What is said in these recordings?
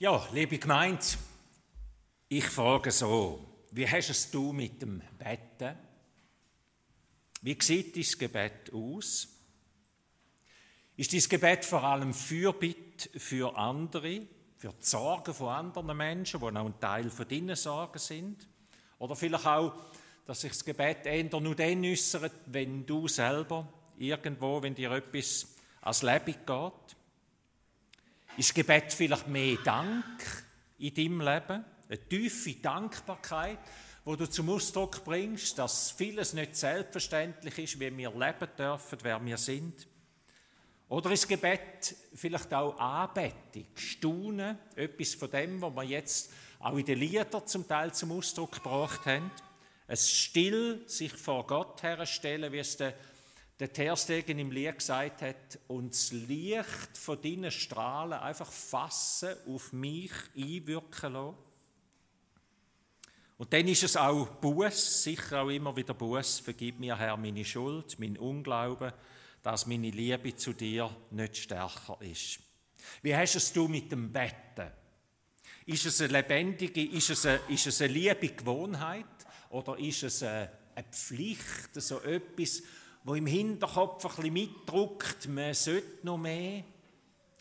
Ja, liebe Gemeinde, ich frage so, wie hast es du mit dem Betten? Wie sieht dein Gebet aus? Ist dein Gebet vor allem Fürbitte für andere, für die Sorgen von anderen Menschen, die auch ein Teil von deinen Sorgen sind? Oder vielleicht auch, dass sich das Gebet eher nur dann äußert, wenn du selber irgendwo, wenn dir etwas als Leben geht? Ist Gebet vielleicht mehr Dank in deinem Leben? Eine tiefe Dankbarkeit, wo du zum Ausdruck bringst, dass vieles nicht selbstverständlich ist, wie wir leben dürfen, wer wir sind? Oder ist Gebet vielleicht auch Anbetung, Staunen, etwas von dem, was wir jetzt auch in den Liedern zum Teil zum Ausdruck gebracht haben? Ein Still sich vor Gott herstellen, wie es der der Terstegen im Lied gesagt hat, und das Licht von deinen Strahlen einfach fassen, auf mich einwirken lassen. Und dann ist es auch Buß, sicher auch immer wieder Buß. Vergib mir, Herr, meine Schuld, mein Unglauben, dass meine Liebe zu dir nicht stärker ist. Wie hast es du mit dem Betten? Ist es eine lebendige, ist es eine, ist es eine liebe Gewohnheit oder ist es eine, eine Pflicht, so etwas, wo im Hinterkopf ein bisschen mitdruckt, man sollte noch mehr.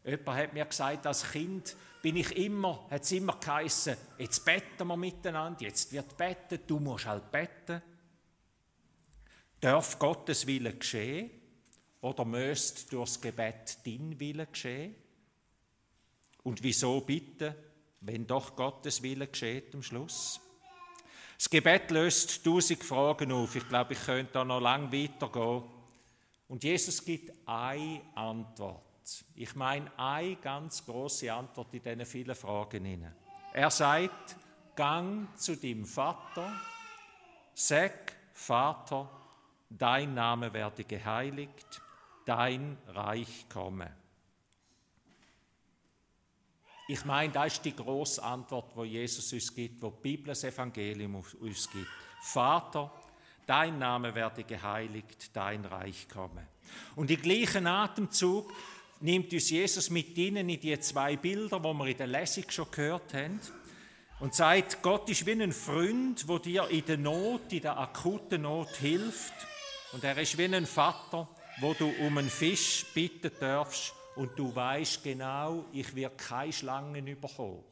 Jemand hat mir gesagt, als Kind bin ich immer, hat es immer geheißen, jetzt beten wir miteinander, jetzt wird betet, du musst halt beten. Darf Gottes Wille geschehen oder müsste durchs Gebet dein Wille geschehen? Und wieso bitte, wenn doch Gottes Wille geschieht am Schluss? Das Gebet löst tausend Fragen auf. Ich glaube, ich könnte da noch lang weitergehen. Und Jesus gibt eine Antwort. Ich meine eine ganz große Antwort in diesen vielen Fragen hinein. Er sagt: Gang zu dem Vater, sag, Vater, dein Name werde geheiligt, dein Reich komme. Ich meine, das ist die grosse Antwort, wo Jesus uns gibt, wo die Bibel das Evangelium uns gibt. Vater, dein Name werde geheiligt, dein Reich komme. Und im gleichen Atemzug nimmt uns Jesus mit ihnen in die zwei Bilder, wo wir in der Lesung schon gehört haben, und sagt, Gott ist wie ein Freund, wo dir in der Not, in der akuten Not hilft. Und er ist wie ein Vater, wo du um einen Fisch bitten darfst und du weißt genau, ich werde keine Schlangen überkommen.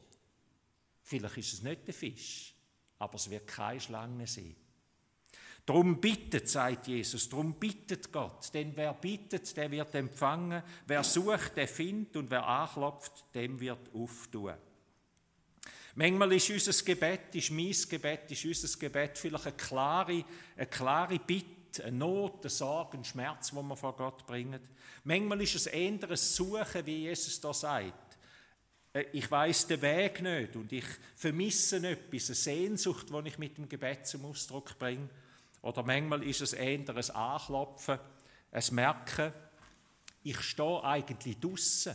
Vielleicht ist es nicht der Fisch, aber es wird keine Schlange sein. Drum bittet, sagt Jesus, drum bittet Gott. Denn wer bittet, der wird empfangen. Wer sucht, der findet. Und wer anklopft, dem wird auftun. Manchmal ist unser Gebet, ist mein Gebet, ist unser Gebet vielleicht eine klare, eine klare Bitte eine Not, eine Sorge, ein Schmerz, den wir vor Gott bringen. Manchmal ist es eher ein Suchen, wie Jesus da sagt. Äh, ich weiß den Weg nicht und ich vermisse etwas, eine Sehnsucht, die ich mit dem Gebet zum Ausdruck bringe. Oder manchmal ist es eher ein Anklopfen, ein Merken, ich stehe eigentlich draussen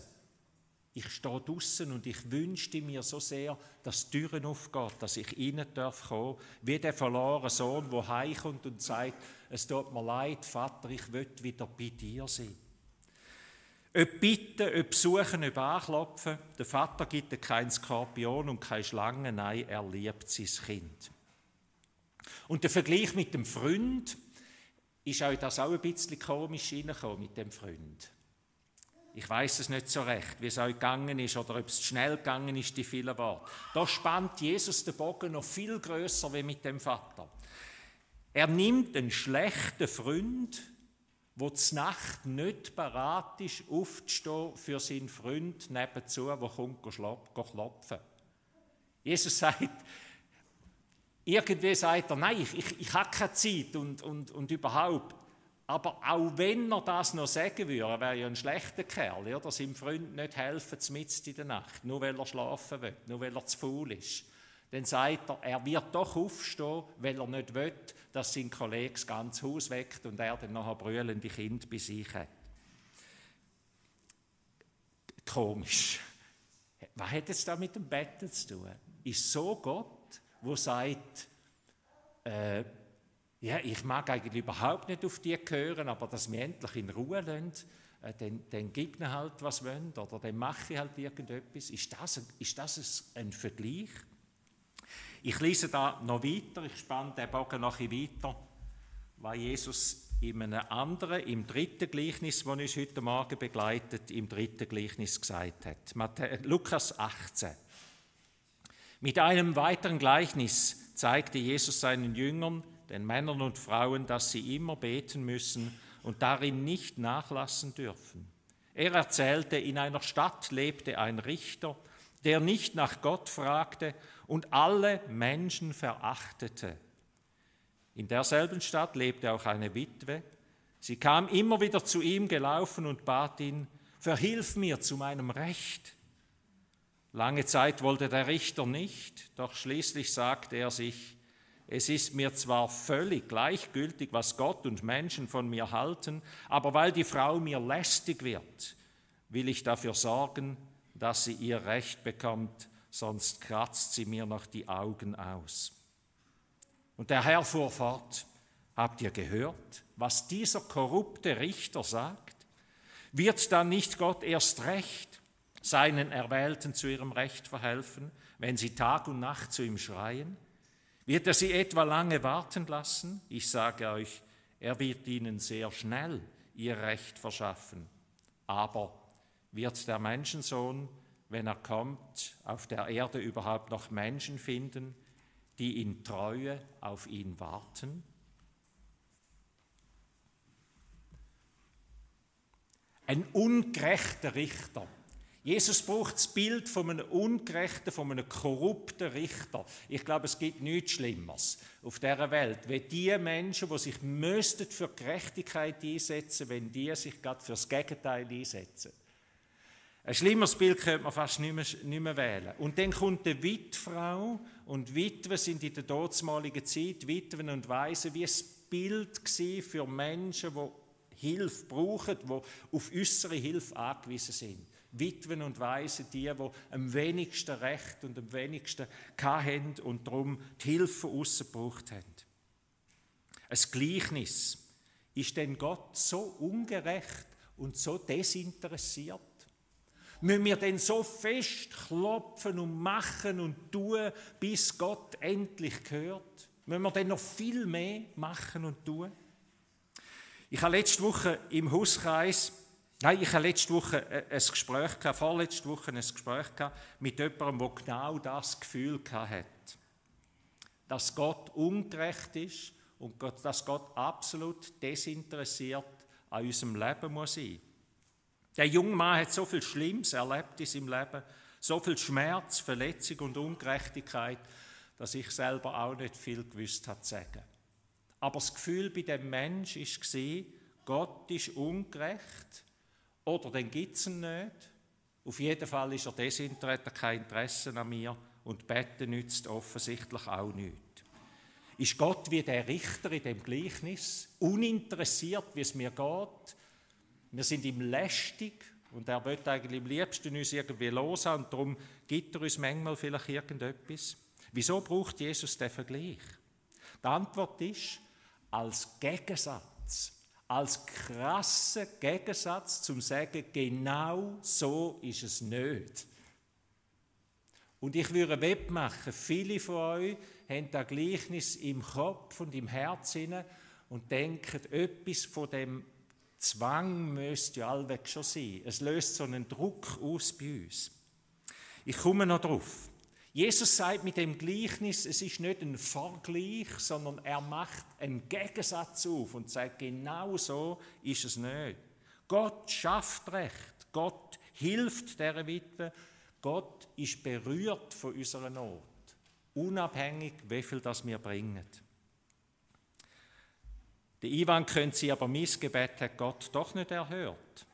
ich stehe draußen und ich wünschte mir so sehr, dass die Türen aufgehen, dass ich rein darf kommen, wie der verlorene Sohn, der heimkommt und sagt, es tut mir leid, Vater, ich will wieder bei dir sein. Ob bitten, ob suchen, ob anklopfen, der Vater gibt keinen Skorpion und keine Schlange, nein, er liebt sein Kind. Und der Vergleich mit dem Freund, ist euch das auch ein bisschen komisch reingekommen mit dem Freund? Ich weiß es nicht so recht, wie es euch gegangen ist oder ob es schnell gegangen ist, die vielen Worte. Da spannt Jesus den Bogen noch viel größer wie mit dem Vater. Er nimmt einen schlechten Freund, wo die Nacht nicht bereit ist, aufzustehen für seinen Freund nebenzu, der kommt klopfen. Jesus sagt, irgendwie sagt er, nein, ich, ich, ich habe keine Zeit und, und, und überhaupt. Aber auch wenn er das noch sagen würde, er wäre ja ein schlechter Kerl, oder? seinem Freund nicht helfen, mitten in der Nacht, nur weil er schlafen will, nur weil er zu faul ist. Dann sagt er, er wird doch aufstehen, weil er nicht will, dass sein Kollege das ganze Haus weckt und er dann nachher brüllende Kind bei sich hat. Komisch. Was hat es da mit dem Betten zu tun? Ist so Gott, wo sagt, äh, ja, ich mag eigentlich überhaupt nicht auf die hören, aber dass wir endlich in Ruhe lassen, äh, dann, dann gib ihnen halt, was wollen, oder dann mache ich halt irgendetwas. Ist das, ist das ein Vergleich? Ich lese da noch weiter, ich spanne den Bogen noch ein weiter, weil Jesus in einem anderen, im dritten Gleichnis, das uns heute Morgen begleitet, im dritten Gleichnis gesagt hat. Lukas 18. Mit einem weiteren Gleichnis zeigte Jesus seinen Jüngern, den Männern und Frauen, dass sie immer beten müssen und darin nicht nachlassen dürfen. Er erzählte, in einer Stadt lebte ein Richter, der nicht nach Gott fragte und alle Menschen verachtete. In derselben Stadt lebte auch eine Witwe. Sie kam immer wieder zu ihm gelaufen und bat ihn, Verhilf mir zu meinem Recht. Lange Zeit wollte der Richter nicht, doch schließlich sagte er sich, es ist mir zwar völlig gleichgültig, was Gott und Menschen von mir halten, aber weil die Frau mir lästig wird, will ich dafür sorgen, dass sie ihr Recht bekommt, sonst kratzt sie mir noch die Augen aus. Und der Herr fuhr fort, habt ihr gehört, was dieser korrupte Richter sagt? Wird dann nicht Gott erst recht seinen Erwählten zu ihrem Recht verhelfen, wenn sie Tag und Nacht zu ihm schreien? Wird er sie etwa lange warten lassen? Ich sage euch, er wird ihnen sehr schnell ihr Recht verschaffen. Aber wird der Menschensohn, wenn er kommt, auf der Erde überhaupt noch Menschen finden, die in Treue auf ihn warten? Ein ungerechter Richter Jesus braucht das Bild von einem ungerechten, von einem korrupten Richter. Ich glaube, es gibt nichts Schlimmeres auf dieser Welt, wenn die Menschen, die sich müssten für Gerechtigkeit einsetzen, wenn die sich gerade für das Gegenteil einsetzen. Ein schlimmeres Bild könnte man fast nicht mehr, nicht mehr wählen. Und dann kommt die Witfrau und Witwen sind in der damaligen Zeit, Witwen und Waisen, wie ein Bild für Menschen, die Hilfe brauchen, die auf äußere Hilfe angewiesen sind. Witwen und Waisen, die, die am wenigsten Recht und am wenigsten haben und darum die Hilfe rausgebraucht haben. Ein Gleichnis. Ist denn Gott so ungerecht und so desinteressiert? Müssen wir denn so fest klopfen und machen und tun, bis Gott endlich hört? Müssen wir denn noch viel mehr machen und tun? Ich habe letzte Woche im Hauskreis Nein, ich hatte letzte Woche äh, ein Gespräch, vorletzte Woche ein Gespräch mit jemandem, der genau das Gefühl hatte. Dass Gott ungerecht ist und dass Gott absolut desinteressiert an unserem Leben muss sein. Der junge Mann hat so viel Schlimmes erlebt in seinem Leben, so viel Schmerz, Verletzung und Ungerechtigkeit, dass ich selber auch nicht viel gewusst hat zu sagen. Aber das Gefühl bei dem Mensch war, Gott ist ungerecht oder dann gibt es nicht. Auf jeden Fall ist er desinteressiert, kein Interesse an mir und Betten nützt offensichtlich auch nichts. Ist Gott wie der Richter in dem Gleichnis, uninteressiert, wie es mir geht? Wir sind ihm lästig und er will eigentlich am liebsten uns irgendwie los und darum gibt er uns manchmal vielleicht irgendetwas. Wieso braucht Jesus den Vergleich? Die Antwort ist, als Gegensatz als krasser Gegensatz zum Sagen, genau so ist es nicht. Und ich würde wettmachen, viele von euch haben das Gleichnis im Kopf und im Herzen und denken, etwas von dem Zwang müsste ja allweg schon sein. Es löst so einen Druck aus bei uns. Ich komme noch drauf. Jesus sagt mit dem Gleichnis, es ist nicht ein Vergleich, sondern er macht einen Gegensatz auf und sagt, genau so ist es nicht. Gott schafft Recht, Gott hilft der Witwe, Gott ist berührt von unserer Not, unabhängig, wie viel das wir bringen. Der Ivan könnte sie aber mein Gebet hat Gott doch nicht erhört.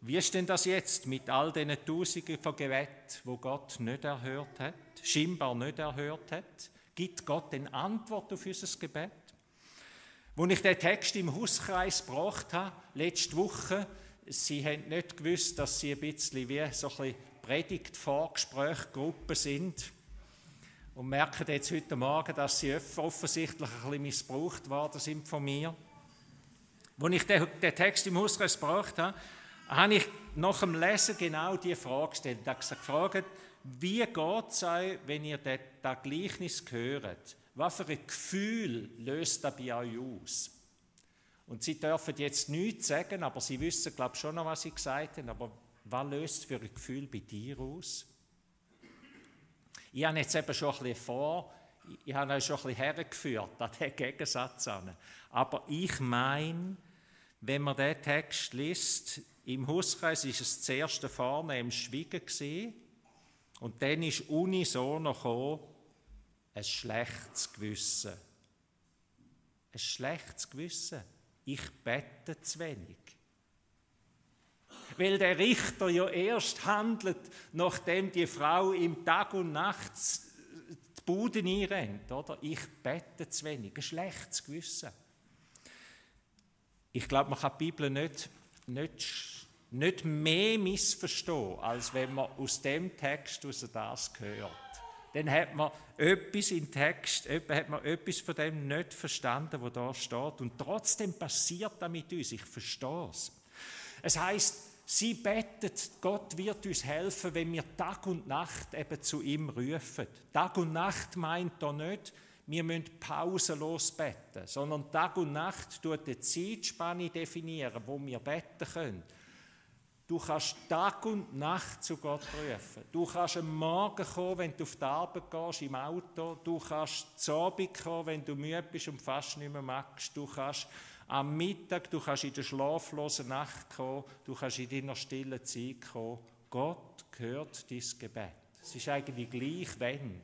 Wie ist denn das jetzt mit all diesen Tausenden von Gebeten, wo Gott nicht erhört hat, scheinbar nicht erhört hat? Gibt Gott eine Antwort auf unser Gebet? Als ich den Text im Hauskreis gebracht habe, letzte Woche, Sie haben nicht gewusst, dass Sie ein bisschen wie so ein bisschen Predigt-Vorgespräch-Gruppe sind und merken jetzt heute Morgen, dass Sie offensichtlich ein bisschen missbraucht worden sind von mir. Als ich den, Text im Hauskreis gebracht habe, habe ich nach dem Lesen genau diese Frage gestellt. Ich habe gefragt, wie geht es euch, wenn ihr das Gleichnis hört? Was für ein Gefühl löst das bei euch aus? Und sie dürfen jetzt nichts sagen, aber sie wissen, glaube ich, schon noch, was sie gesagt haben. Aber was löst für ein Gefühl bei dir aus? Ich habe jetzt eben schon ein bisschen vor, ich habe euch schon ein bisschen hergeführt an den Gegensatz. Aber ich meine, wenn man diesen Text liest, im Hauskreis ist es zuerst vorne im Schwiegen gesehen und dann ist unisono gekommen, ein schlechtes Gewissen. Ein schlechtes Gewissen. Ich bete zu wenig. Weil der Richter ja erst handelt, nachdem die Frau im Tag und Nacht die Bude einrennt, oder? Ich bete zu wenig. Ein schlechtes Gewissen. Ich glaube, man kann die Bibel nicht, nicht, nicht mehr missverstehen, als wenn man aus dem Text aus das hört. Dann hat man etwas im Text, hat man etwas von dem nicht verstanden, was da steht. Und trotzdem passiert das mit uns. Ich verstehe es. Es heißt, sie betet, Gott wird uns helfen, wenn wir Tag und Nacht eben zu ihm rufen. Tag und Nacht meint er nicht, wir müssen pausenlos beten, sondern Tag und Nacht tut die Zeitspanne definieren, wo wir beten können. Du kannst Tag und Nacht zu Gott rufen. Du kannst am Morgen kommen, wenn du auf die Arbeit gehst, im Auto. Du kannst zu Abend kommen, wenn du müde bist und fast nicht mehr magst. Du kannst am Mittag, du kannst in der schlaflosen Nacht kommen. Du kannst in deiner stillen Zeit kommen. Gott hört dein Gebet. Es ist eigentlich gleich, wenn.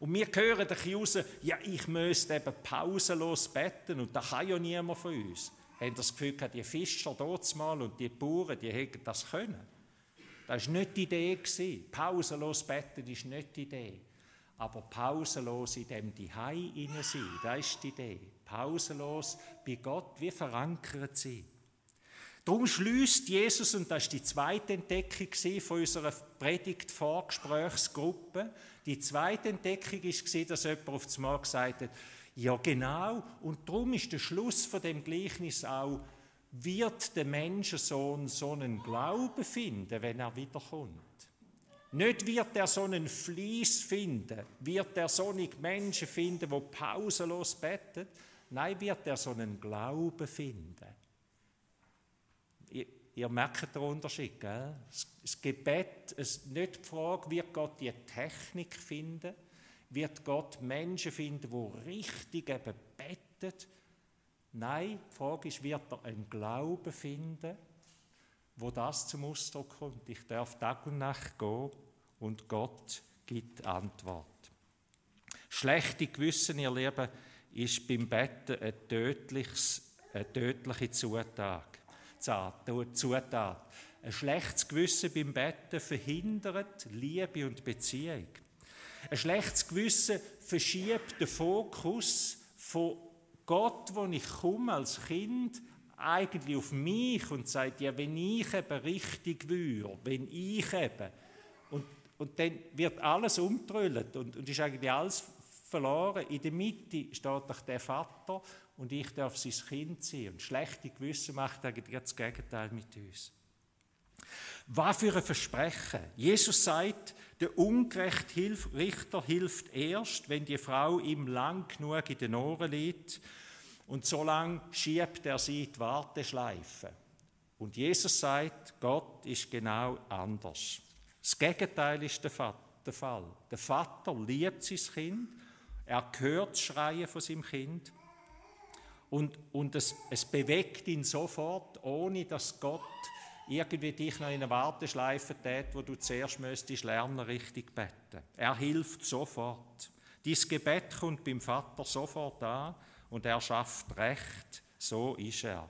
Und wir hören ein raus, ja, ich müsste eben pausenlos beten und das kann ja niemand von uns. Haben das Gefühl die Fischer dort mal und die Bauern, die hätten das können. Das war nicht die Idee. Pausenlos beten ist nicht die Idee. Aber pausenlos in dem die Hai sein, das ist die Idee. Pausenlos bei Gott, wie verankert sie. Darum schließt Jesus, und das ist die zweite Entdeckung von unserer Predigt-Vorgesprächsgruppe, die zweite Entdeckung war, dass jemand auf das Mal gesagt hat, ja genau, und darum ist der Schluss von dem Gleichnis auch, wird der Menschensohn so einen Glauben finden, wenn er wiederkommt. Nicht wird er so einen Fließ finden, wird er so Menschen finden, wo pausenlos beten. Nein, wird er so einen Glauben finden. Ihr merkt den Unterschied, gell? Das Gebet, ist nicht die Frage, wird Gott die Technik finden, wird Gott Menschen finden, die richtig eben beten. Nein, die Frage ist, wird er einen Glauben finden, wo das zum Ausdruck kommt. Ich darf Tag und Nacht gehen und Gott gibt Antwort. Schlechte Gewissen, ihr Lieben, ist beim Betten eine, eine tödliche Zutat. Zutat. Ein schlechtes Gewissen beim Betten verhindert Liebe und Beziehung. Ein schlechtes Gewissen verschiebt den Fokus von Gott, wo ich komme als Kind, eigentlich auf mich und sagt, ja, wenn ich eben richtig würde, wenn ich eben. Und, und dann wird alles umtrüllt und, und ist eigentlich alles verloren. In der Mitte steht doch der Vater und ich darf sein Kind sein. Und schlechte Gewissen macht eigentlich das Gegenteil mit uns. Was für ein Versprechen. Jesus sagt, der ungerechte Richter hilft erst, wenn die Frau ihm lang genug in den Ohren liegt und so lang schiebt er sie die Warteschleife. Und Jesus sagt, Gott ist genau anders. Das Gegenteil ist der Fall. Der Vater liebt sein Kind, er hört das Schreien von seinem Kind und, und es, es bewegt ihn sofort, ohne dass Gott irgendwie dich noch in eine Warteschleife tät, wo du zuerst müsstest lernen, richtig beten. Er hilft sofort. Dies Gebet kommt beim Vater sofort an und er schafft Recht. So ist er.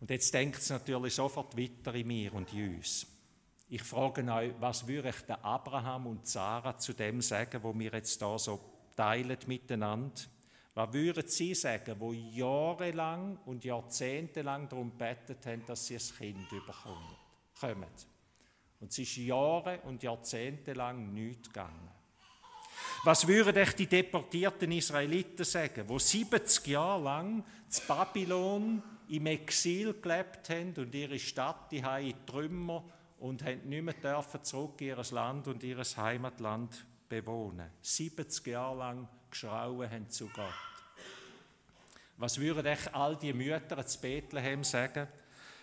Und jetzt denkt es natürlich sofort weiter in mir und in uns. Ich frage euch, was würde ich der Abraham und Sarah zu dem sagen, wo wir jetzt da so teilen miteinander? Was würden Sie sagen, wo jahrelang und jahrzehntelang darum betet haben, dass sie ein Kind bekommen? Und es ist Jahre und Jahrzehnte lang nichts gegangen. Was würden echt die deportierten Israeliten sagen, wo 70 Jahre lang zu Babylon im Exil gelebt haben und ihre Stadt, die in Trümmer und haben nicht mehr dürfen zurück in ihr Land und ihr Heimatland bewohnen. 70 Jahre lang geschrauen haben zu Gott. Was würden echt all die Mütter zu Bethlehem sagen,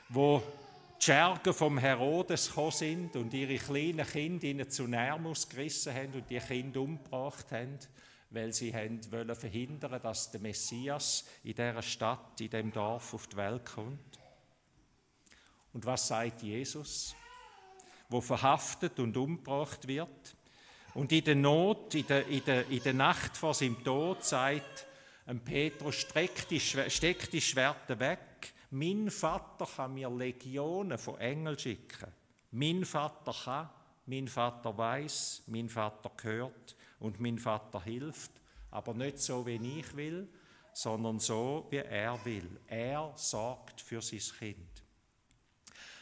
wo die Schergen vom Herodes gekommen sind und ihre kleinen Kinder ihnen zu Nermus gerissen haben und die Kinder umgebracht haben, weil sie wollen verhindern, dass der Messias in dieser Stadt, in dem Dorf auf die Welt kommt. Und was sagt Jesus, wo verhaftet und umgebracht wird? Und in der Not, in der, in der, in der Nacht vor seinem Tod sagt Petrus, steck die, steck die Schwerter weg, mein Vater kann mir Legionen von Engeln schicken. Mein Vater kann, mein Vater weiß, mein Vater hört und mein Vater hilft, aber nicht so, wie ich will, sondern so, wie er will. Er sorgt für sein Kind.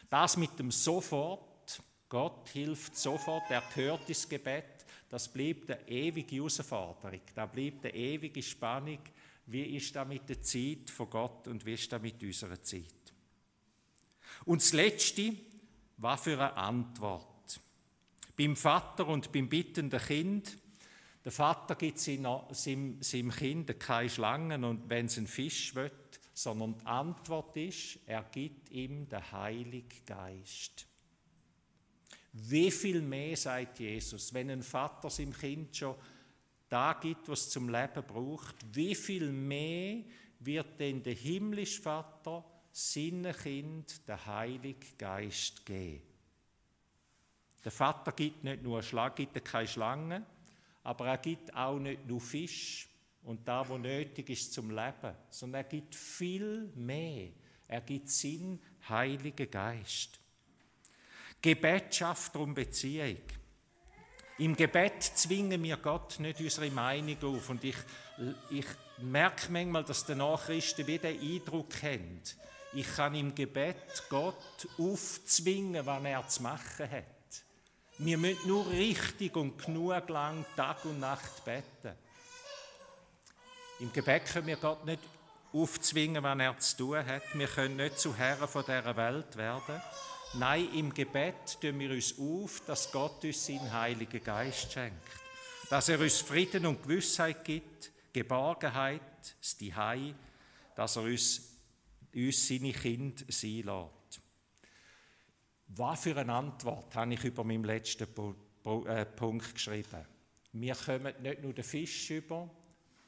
Das mit dem sofort, Gott hilft sofort, er hört das Gebet, das bleibt eine ewige Herausforderung, da bleibt eine ewige Spannung, wie ist das mit der Zeit von Gott und wie ist das mit unserer Zeit? Und das Letzte, was für eine Antwort. Beim Vater und beim bittenden Kind, der Vater gibt seinem, seinem Kind keine Schlangen und wenn es einen Fisch will, sondern die Antwort ist, er gibt ihm den Heiligen Geist. Wie viel mehr sagt Jesus, wenn ein Vater seinem Kind schon da gibt, was zum Leben braucht, wie viel mehr wird denn der himmlische Vater seinem Kind der Heilige Geist geben? Der Vater gibt nicht nur Schlag, gibt keine Schlange, aber er gibt auch nicht nur Fisch und da, wo nötig ist zum Leben, sondern er gibt viel mehr. Er gibt Sinn, Heiligen Geist. Gebet schafft um Beziehung. Im Gebet zwingen wir Gott nicht unsere Meinung auf. Und ich, ich merke manchmal, dass der Nachrichten wieder den Eindruck haben, ich kann im Gebet Gott aufzwingen, was er zu machen hat. Wir müssen nur richtig und genug lang Tag und Nacht beten. Im Gebet können wir Gott nicht aufzwingen, was er zu tun hat. Wir können nicht zu Herren dieser Welt werden. Nein, im Gebet tun wir uns auf, dass Gott uns seinen Heiligen Geist schenkt. Dass er uns Frieden und Gewissheit gibt, Geborgenheit, das Dihei, dass er uns, uns seine Kinder sein lässt. Was für eine Antwort habe ich über meinen letzten äh, Punkt geschrieben. Wir kommen nicht nur den Fisch über,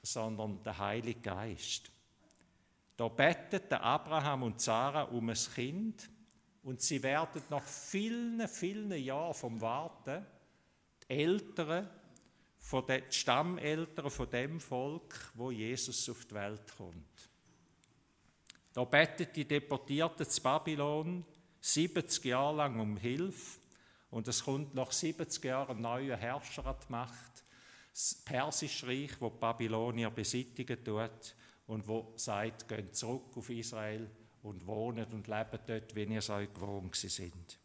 sondern den Heiligen Geist. Da beteten Abraham und Sarah um ein Kind, und sie werden nach vielen, vielen Jahren vom Warten die Eltern, von den Stammeltern von dem Volk, wo Jesus auf die Welt kommt. Da betet die Deportierten zu Babylon 70 Jahre lang um Hilfe. Und es kommt nach 70 Jahren ein neuer Herrscher an die Macht, das Persische Reich, wo die Babylonier beseitigen tut und wo sagt, geht zurück auf Israel und wohnen und leben dort, wie ihr es euch gewohnt sind.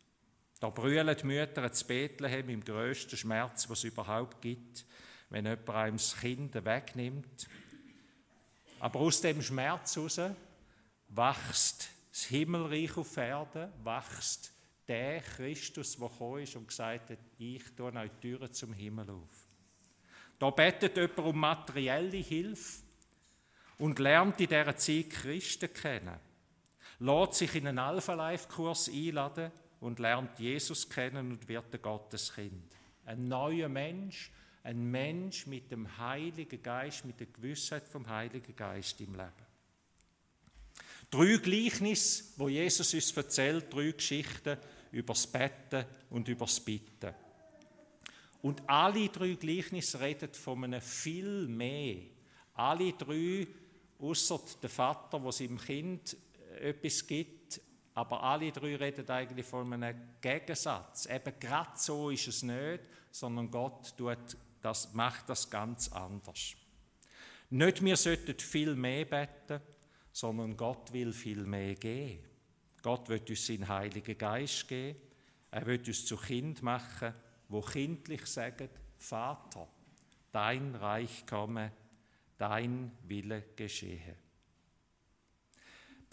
Da brüllen die Mütter zu Bethlehem im grössten Schmerz, was es überhaupt gibt, wenn jemand einem das Kind wegnimmt. Aber aus dem Schmerz heraus wächst das Himmelreich auf Erden, wächst der Christus, der gekommen ist und gesagt hat, ich tue euch die Türen zum Himmel auf. Da betet jemand um materielle Hilfe und lernt in dieser Zeit Christen kennen lässt sich in einen Alpha-Life-Kurs einladen und lernt Jesus kennen und wird ein Gotteskind. Ein neuer Mensch, ein Mensch mit dem Heiligen Geist, mit der Gewissheit vom Heiligen Geist im Leben. Drei Gleichnisse, wo Jesus uns erzählt, drei Geschichten über das Betten und über das Bitten. Und alle drei Gleichnisse reden von einem viel mehr. Alle drei, außer der Vater, der seinem Kind etwas gibt, aber alle drei reden eigentlich von einem Gegensatz. Eben gerade so ist es nicht, sondern Gott tut das, macht das ganz anders. Nicht wir sollten viel mehr beten, sondern Gott will viel mehr geben. Gott wird uns seinen Heiligen Geist geben. Er wird uns zu Kind machen, wo kindlich sagen, Vater, dein Reich komme, dein Wille geschehe.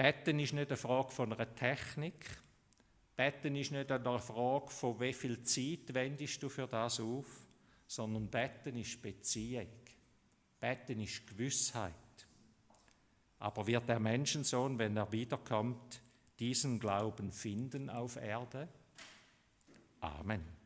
Betten ist nicht eine Frage von einer Technik. Betten ist nicht eine Frage von wie viel Zeit wendest du für das auf, sondern Betten ist Beziehung. Betten ist Gewissheit. Aber wird der Menschensohn, wenn er wiederkommt, diesen Glauben finden auf Erde? Amen.